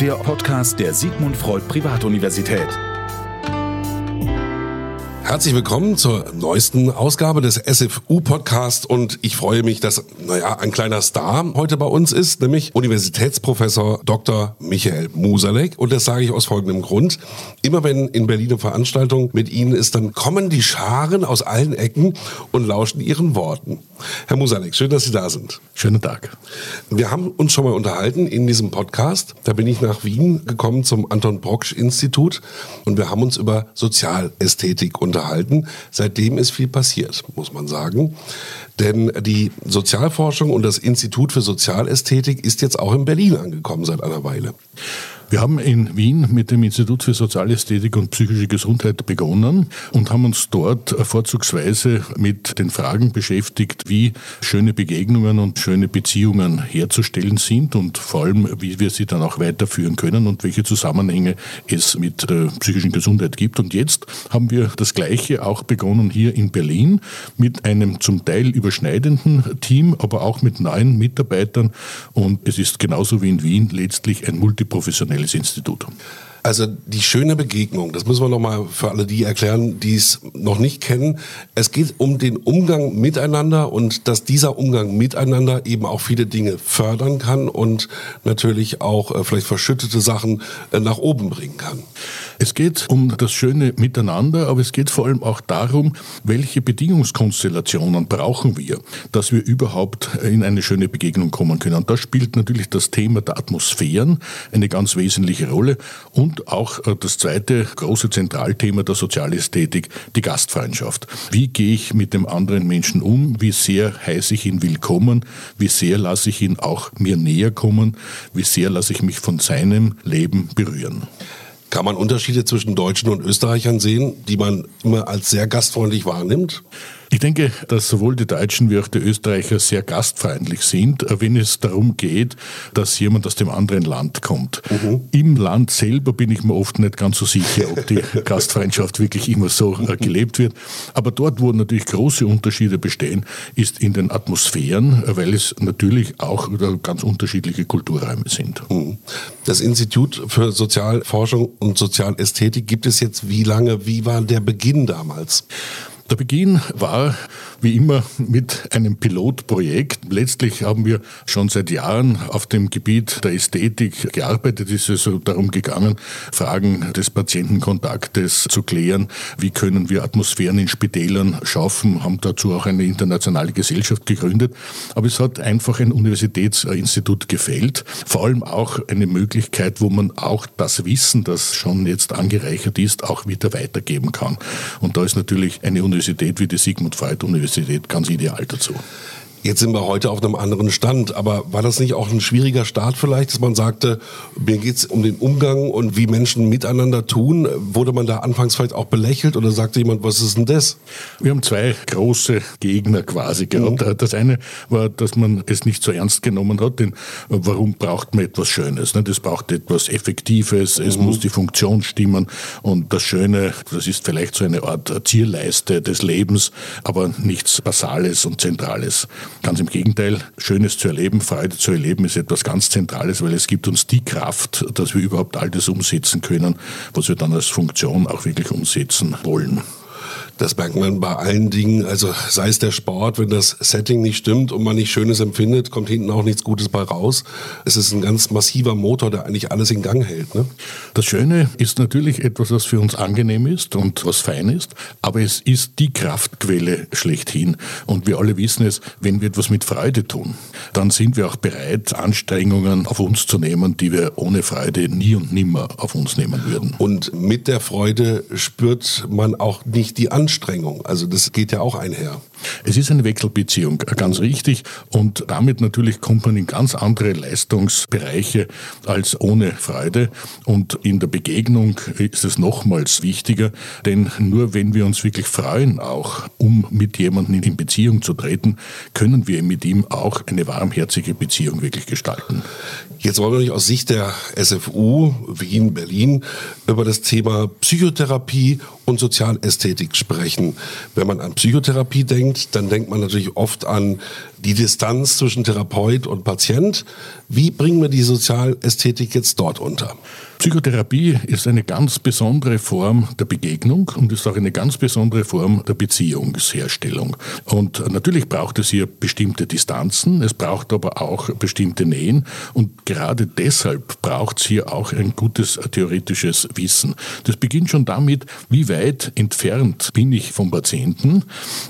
der Podcast der Sigmund Freud Privatuniversität. Herzlich willkommen zur neuesten Ausgabe des SFU Podcast und ich freue mich, dass, naja, ein kleiner Star heute bei uns ist, nämlich Universitätsprofessor Dr. Michael Musalek und das sage ich aus folgendem Grund. Immer wenn in Berlin eine Veranstaltung mit Ihnen ist, dann kommen die Scharen aus allen Ecken und lauschen Ihren Worten. Herr Musalek, schön, dass Sie da sind. Schönen Tag. Wir haben uns schon mal unterhalten in diesem Podcast. Da bin ich nach Wien gekommen zum Anton Brocksch Institut und wir haben uns über Sozialästhetik und unterhalten. Seitdem ist viel passiert, muss man sagen. Denn die Sozialforschung und das Institut für Sozialästhetik ist jetzt auch in Berlin angekommen seit einer Weile. Wir haben in Wien mit dem Institut für Sozialästhetik und psychische Gesundheit begonnen und haben uns dort vorzugsweise mit den Fragen beschäftigt, wie schöne Begegnungen und schöne Beziehungen herzustellen sind und vor allem, wie wir sie dann auch weiterführen können und welche Zusammenhänge es mit der psychischen Gesundheit gibt. Und jetzt haben wir das Gleiche auch begonnen hier in Berlin mit einem zum Teil überschneidenden Team, aber auch mit neuen Mitarbeitern. Und es ist genauso wie in Wien letztlich ein multiprofessionelles Institut. Also die schöne Begegnung, das müssen wir nochmal für alle die erklären, die es noch nicht kennen. Es geht um den Umgang miteinander und dass dieser Umgang miteinander eben auch viele Dinge fördern kann und natürlich auch äh, vielleicht verschüttete Sachen äh, nach oben bringen kann. Es geht um das schöne Miteinander, aber es geht vor allem auch darum, welche Bedingungskonstellationen brauchen wir, dass wir überhaupt in eine schöne Begegnung kommen können. Und da spielt natürlich das Thema der Atmosphären eine ganz wesentliche Rolle und und auch äh, das zweite große Zentralthema der Sozialästhetik, die Gastfreundschaft. Wie gehe ich mit dem anderen Menschen um? Wie sehr heiße ich ihn willkommen? Wie sehr lasse ich ihn auch mir näher kommen? Wie sehr lasse ich mich von seinem Leben berühren? Kann man Unterschiede zwischen Deutschen und Österreichern sehen, die man immer als sehr gastfreundlich wahrnimmt? Ich denke, dass sowohl die Deutschen wie auch die Österreicher sehr gastfreundlich sind, wenn es darum geht, dass jemand aus dem anderen Land kommt. Mhm. Im Land selber bin ich mir oft nicht ganz so sicher, ob die Gastfreundschaft wirklich immer so äh, gelebt wird. Aber dort, wo natürlich große Unterschiede bestehen, ist in den Atmosphären, weil es natürlich auch ganz unterschiedliche Kulturräume sind. Mhm. Das Institut für Sozialforschung und Sozialästhetik gibt es jetzt wie lange? Wie war der Beginn damals? Der Beginn war wie immer mit einem Pilotprojekt. Letztlich haben wir schon seit Jahren auf dem Gebiet der Ästhetik gearbeitet. Es ist also darum gegangen, Fragen des Patientenkontaktes zu klären. Wie können wir Atmosphären in Spitälern schaffen? Haben dazu auch eine internationale Gesellschaft gegründet. Aber es hat einfach ein Universitätsinstitut gefällt. Vor allem auch eine Möglichkeit, wo man auch das Wissen, das schon jetzt angereichert ist, auch wieder weitergeben kann. Und da ist natürlich eine Universität wie die Sigmund Freud Universität Universität ganz ideal dazu. Jetzt sind wir heute auf einem anderen Stand, aber war das nicht auch ein schwieriger Start vielleicht, dass man sagte, mir geht es um den Umgang und wie Menschen miteinander tun? Wurde man da anfangs vielleicht auch belächelt oder sagte jemand, was ist denn das? Wir haben zwei große Gegner quasi gehabt. Mhm. Das eine war, dass man es nicht so ernst genommen hat, denn warum braucht man etwas Schönes? Es braucht etwas Effektives, es mhm. muss die Funktion stimmen und das Schöne, das ist vielleicht so eine Art Zierleiste des Lebens, aber nichts Basales und Zentrales. Ganz im Gegenteil, Schönes zu erleben, Freude zu erleben ist etwas ganz Zentrales, weil es gibt uns die Kraft, dass wir überhaupt all das umsetzen können, was wir dann als Funktion auch wirklich umsetzen wollen. Das merkt man bei allen Dingen, also sei es der Sport, wenn das Setting nicht stimmt und man nicht Schönes empfindet, kommt hinten auch nichts Gutes bei raus. Es ist ein ganz massiver Motor, der eigentlich alles in Gang hält. Ne? Das Schöne ist natürlich etwas, was für uns angenehm ist und was fein ist, aber es ist die Kraftquelle schlechthin. Und wir alle wissen es, wenn wir etwas mit Freude tun, dann sind wir auch bereit, Anstrengungen auf uns zu nehmen, die wir ohne Freude nie und nimmer auf uns nehmen würden. Und mit der Freude spürt man auch nicht die Anstrengungen Anstrengung. Also das geht ja auch einher. Es ist eine Wechselbeziehung, ganz richtig. Und damit natürlich kommt man in ganz andere Leistungsbereiche als ohne Freude. Und in der Begegnung ist es nochmals wichtiger, denn nur wenn wir uns wirklich freuen, auch um mit jemandem in Beziehung zu treten, können wir mit ihm auch eine warmherzige Beziehung wirklich gestalten. Jetzt wollen wir nicht aus Sicht der SFU Wien, Berlin über das Thema Psychotherapie und Sozialästhetik sprechen. Wenn man an Psychotherapie denkt, dann denkt man natürlich oft an die Distanz zwischen Therapeut und Patient. Wie bringen wir die Sozialästhetik jetzt dort unter? Psychotherapie ist eine ganz besondere Form der Begegnung und ist auch eine ganz besondere Form der Beziehungsherstellung. Und natürlich braucht es hier bestimmte Distanzen, es braucht aber auch bestimmte Nähen und gerade deshalb braucht es hier auch ein gutes theoretisches Wissen. Das beginnt schon damit, wie weit entfernt bin ich vom Patienten,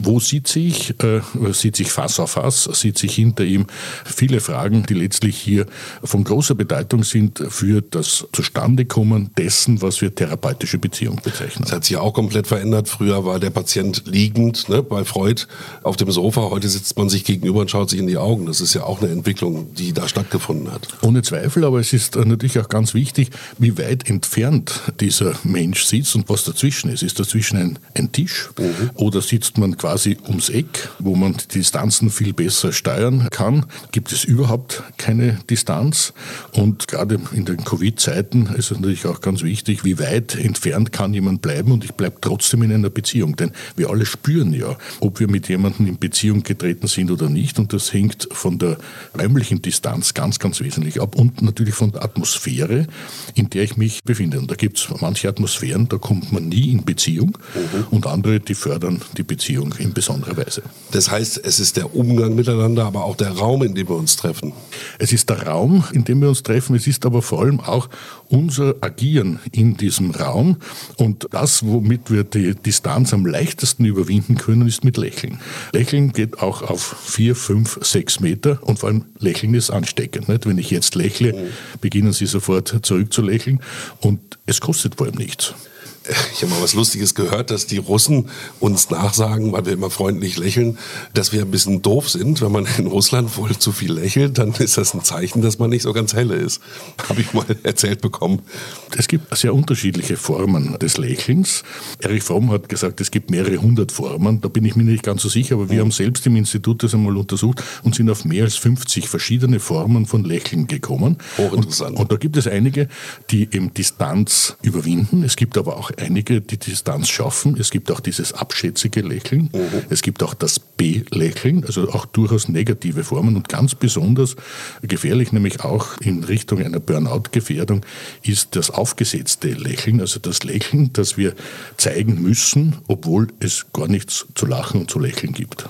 wo sitze ich, äh, sitze ich Fass auf Fass, sitze ich hinter ihm. Viele Fragen, die letztlich hier von großer Bedeutung sind für das Zustandekommen dessen, was wir therapeutische Beziehung bezeichnen. Das hat sich auch komplett verändert. Früher war der Patient liegend ne, bei Freud auf dem Sofa. Heute sitzt man sich gegenüber und schaut sich in die Augen. Das ist ja auch eine Entwicklung, die da stattgefunden hat. Ohne Zweifel, aber es ist natürlich auch ganz wichtig, wie weit entfernt dieser Mensch sitzt und was dazwischen ist. Ist dazwischen ein, ein Tisch mhm. oder sitzt man quasi ums Eck, wo man die Distanzen viel besser steuern kann? Gibt es überhaupt keine Distanz? Und gerade in den Covid-Zeiten ist es natürlich auch ganz wichtig, wie weit entfernt kann jemand bleiben und ich bleibe trotzdem in einer Beziehung. Denn wir alle spüren ja, ob wir mit jemandem in Beziehung getreten sind oder nicht. Und das hängt von der räumlichen Distanz ganz, ganz wesentlich ab und natürlich von der Atmosphäre, in der ich mich befinde. Und da gibt es manche Atmosphären, da kommt man nie in Beziehung mhm. und andere, die fördern die Beziehung in besonderer Weise. Das heißt, es ist der Umgang miteinander, aber auch der Raum, in dem wir uns treffen. Es ist der Raum, in dem wir uns treffen. Es ist aber vor allem auch unser Agieren in diesem Raum. Und das, womit wir die Distanz am leichtesten überwinden können, ist mit Lächeln. Lächeln geht auch auf vier, fünf, sechs Meter und vor allem Lächeln ist ansteckend. Nicht? Wenn ich jetzt lächle, beginnen Sie sofort zurückzulächeln und es kostet vor allem nichts ich habe mal was Lustiges gehört, dass die Russen uns nachsagen, weil wir immer freundlich lächeln, dass wir ein bisschen doof sind. Wenn man in Russland wohl zu viel lächelt, dann ist das ein Zeichen, dass man nicht so ganz helle ist. Habe ich mal erzählt bekommen. Es gibt sehr unterschiedliche Formen des Lächelns. Erich Fromm hat gesagt, es gibt mehrere hundert Formen. Da bin ich mir nicht ganz so sicher, aber wir mhm. haben selbst im Institut das einmal untersucht und sind auf mehr als 50 verschiedene Formen von Lächeln gekommen. Hochinteressant. Und, und da gibt es einige, die eben Distanz überwinden. Es gibt aber auch einige, die Distanz schaffen. Es gibt auch dieses abschätzige Lächeln. Mhm. Es gibt auch das B-Lächeln, also auch durchaus negative Formen. Und ganz besonders gefährlich, nämlich auch in Richtung einer Burnout-Gefährdung, ist das aufgesetzte Lächeln, also das Lächeln, das wir zeigen müssen, obwohl es gar nichts zu lachen und zu lächeln gibt.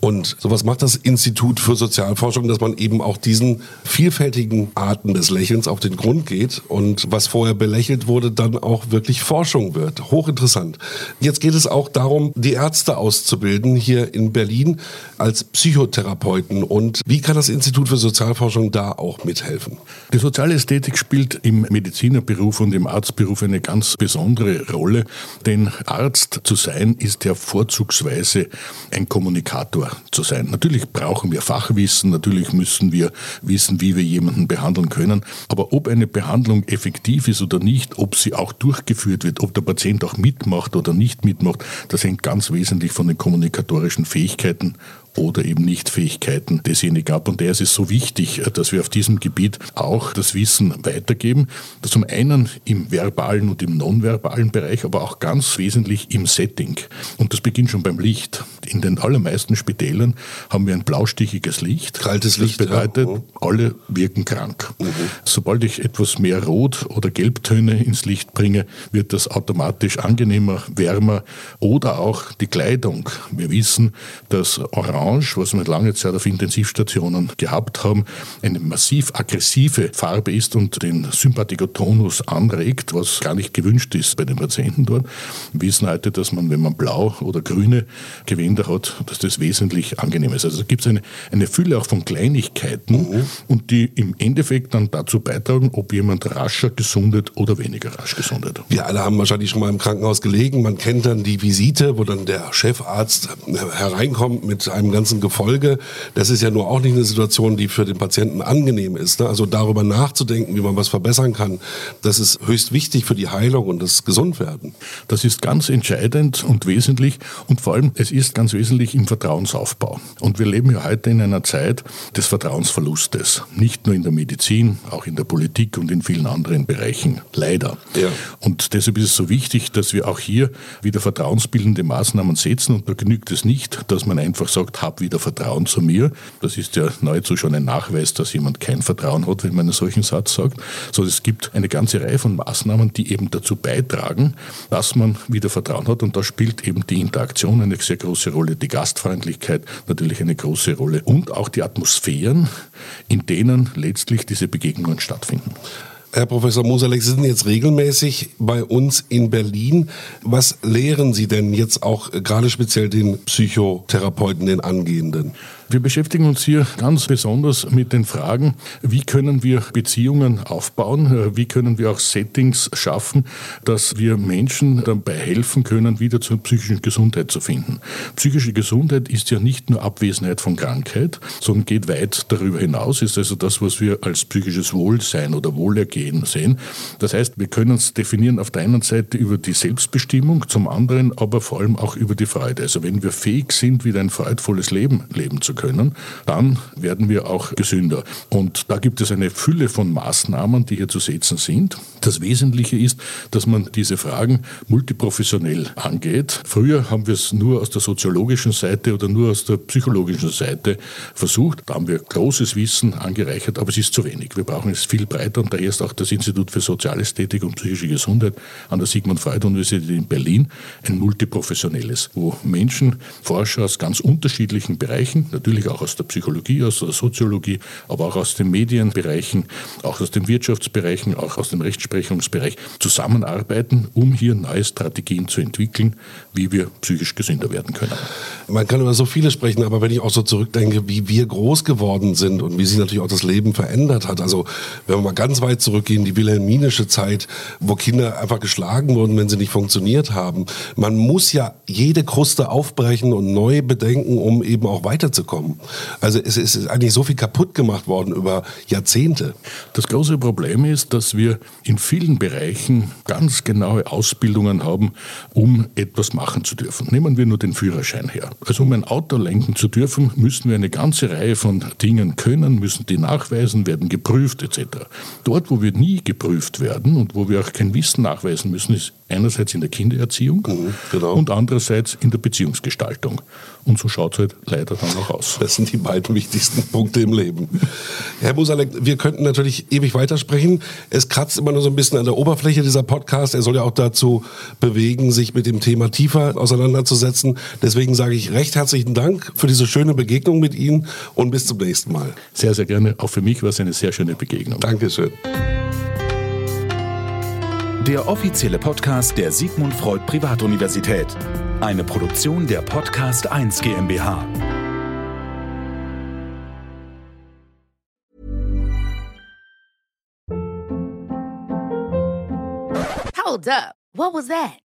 Und sowas macht das Institut für Sozialforschung, dass man eben auch diesen vielfältigen Arten des Lächelns auf den Grund geht und was vorher belächelt wurde, dann auch wirklich Forschung wird. Hochinteressant. Jetzt geht es auch darum, die Ärzte auszubilden hier in Berlin als Psychotherapeuten. Und wie kann das Institut für Sozialforschung da auch mithelfen? Die Sozialästhetik spielt im Medizinerberuf und im Arztberuf eine ganz besondere Rolle, denn Arzt zu sein ist ja vorzugsweise ein Kommunikator zu sein. Natürlich brauchen wir Fachwissen, natürlich müssen wir wissen, wie wir jemanden behandeln können, aber ob eine Behandlung effektiv ist oder nicht, ob sie auch durchgeführt wird, ob der Patient auch mitmacht oder nicht mitmacht, das hängt ganz wesentlich von den kommunikatorischen Fähigkeiten oder eben Nichtfähigkeiten desjenigen ab. Und daher ist es so wichtig, dass wir auf diesem Gebiet auch das Wissen weitergeben. Zum einen im verbalen und im nonverbalen Bereich, aber auch ganz wesentlich im Setting. Und das beginnt schon beim Licht. In den allermeisten Spitälern haben wir ein blaustichiges Licht. Kaltes Licht. Das bedeutet, ja. alle wirken krank. Mhm. Sobald ich etwas mehr Rot- oder Gelbtöne ins Licht bringe, wird das automatisch angenehmer, wärmer oder auch die Kleidung. Wir wissen, dass Orange Orange, was wir lange Zeit auf Intensivstationen gehabt haben, eine massiv aggressive Farbe ist und den Sympathikotonus anregt, was gar nicht gewünscht ist bei den Patienten dort. Wir wissen heute, dass man, wenn man blau oder grüne Gewänder hat, dass das wesentlich angenehmer ist. Also gibt es eine, eine Fülle auch von Kleinigkeiten mhm. und die im Endeffekt dann dazu beitragen, ob jemand rascher gesundet oder weniger rasch gesundet. Wir alle haben wahrscheinlich schon mal im Krankenhaus gelegen. Man kennt dann die Visite, wo dann der Chefarzt hereinkommt mit einem ganzen Gefolge, das ist ja nur auch nicht eine Situation, die für den Patienten angenehm ist. Ne? Also darüber nachzudenken, wie man was verbessern kann, das ist höchst wichtig für die Heilung und das Gesundwerden. Das ist ganz entscheidend und wesentlich und vor allem, es ist ganz wesentlich im Vertrauensaufbau. Und wir leben ja heute in einer Zeit des Vertrauensverlustes. Nicht nur in der Medizin, auch in der Politik und in vielen anderen Bereichen. Leider. Ja. Und deshalb ist es so wichtig, dass wir auch hier wieder vertrauensbildende Maßnahmen setzen und da genügt es nicht, dass man einfach sagt, hab wieder Vertrauen zu mir. Das ist ja nahezu schon ein Nachweis, dass jemand kein Vertrauen hat, wenn man einen solchen Satz sagt. So, es gibt eine ganze Reihe von Maßnahmen, die eben dazu beitragen, dass man wieder Vertrauen hat. Und da spielt eben die Interaktion eine sehr große Rolle, die Gastfreundlichkeit natürlich eine große Rolle und auch die Atmosphären, in denen letztlich diese Begegnungen stattfinden. Herr Professor Mosalek, Sie sind jetzt regelmäßig bei uns in Berlin. Was lehren Sie denn jetzt auch gerade speziell den Psychotherapeuten, den Angehenden? Wir beschäftigen uns hier ganz besonders mit den Fragen, wie können wir Beziehungen aufbauen, wie können wir auch Settings schaffen, dass wir Menschen dabei helfen können, wieder zur psychischen Gesundheit zu finden. Psychische Gesundheit ist ja nicht nur Abwesenheit von Krankheit, sondern geht weit darüber hinaus, ist also das, was wir als psychisches Wohlsein oder Wohlergehen sehen. Das heißt, wir können uns definieren auf der einen Seite über die Selbstbestimmung, zum anderen aber vor allem auch über die Freude. Also wenn wir fähig sind, wieder ein freudvolles Leben leben zu können, dann werden wir auch gesünder. Und da gibt es eine Fülle von Maßnahmen, die hier zu setzen sind. Das Wesentliche ist, dass man diese Fragen multiprofessionell angeht. Früher haben wir es nur aus der soziologischen Seite oder nur aus der psychologischen Seite versucht. Da haben wir großes Wissen angereichert, aber es ist zu wenig. Wir brauchen es viel breiter und daher ist auch das Institut für Sozialästhetik und psychische Gesundheit an der Sigmund Freud Universität in Berlin ein multiprofessionelles, wo Menschen, Forscher aus ganz unterschiedlichen Bereichen, natürlich auch aus der Psychologie, aus der Soziologie, aber auch aus den Medienbereichen, auch aus den Wirtschaftsbereichen, auch aus dem Rechtsprechungsbereich zusammenarbeiten, um hier neue Strategien zu entwickeln, wie wir psychisch gesünder werden können. Man kann über so viele sprechen, aber wenn ich auch so zurückdenke, wie wir groß geworden sind und wie sich natürlich auch das Leben verändert hat. Also wenn wir mal ganz weit zurückgehen, die wilhelminische Zeit, wo Kinder einfach geschlagen wurden, wenn sie nicht funktioniert haben. Man muss ja jede Kruste aufbrechen und neu bedenken, um eben auch weiterzukommen. Also es ist eigentlich so viel kaputt gemacht worden über Jahrzehnte. Das große Problem ist, dass wir in vielen Bereichen ganz genaue Ausbildungen haben, um etwas machen zu dürfen. Nehmen wir nur den Führerschein her. Also um ein Auto lenken zu dürfen, müssen wir eine ganze Reihe von Dingen können, müssen die nachweisen, werden geprüft etc. Dort, wo wir nie geprüft werden und wo wir auch kein Wissen nachweisen müssen, ist einerseits in der Kindererziehung mhm, genau. und andererseits in der Beziehungsgestaltung. Und so schaut es halt leider dann auch aus. Das sind die beiden wichtigsten Punkte im Leben. Herr Busalek, wir könnten natürlich ewig weitersprechen. Es kratzt immer nur so ein bisschen an der Oberfläche dieser Podcast. Er soll ja auch dazu bewegen, sich mit dem Thema tiefer auseinanderzusetzen. Deswegen sage ich recht herzlichen Dank für diese schöne Begegnung mit Ihnen und bis zum nächsten Mal. Sehr, sehr gerne. Auch für mich war es eine sehr schöne Begegnung. Dankeschön. Der offizielle Podcast der Sigmund Freud Privatuniversität. Eine Produktion der Podcast 1 GmbH. Hold up. What was that?